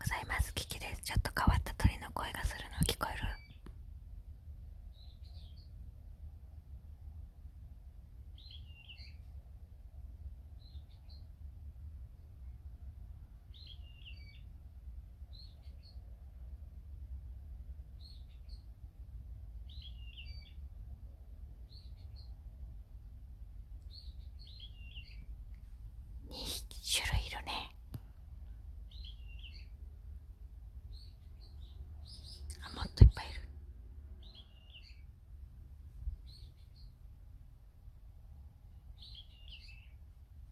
ございます。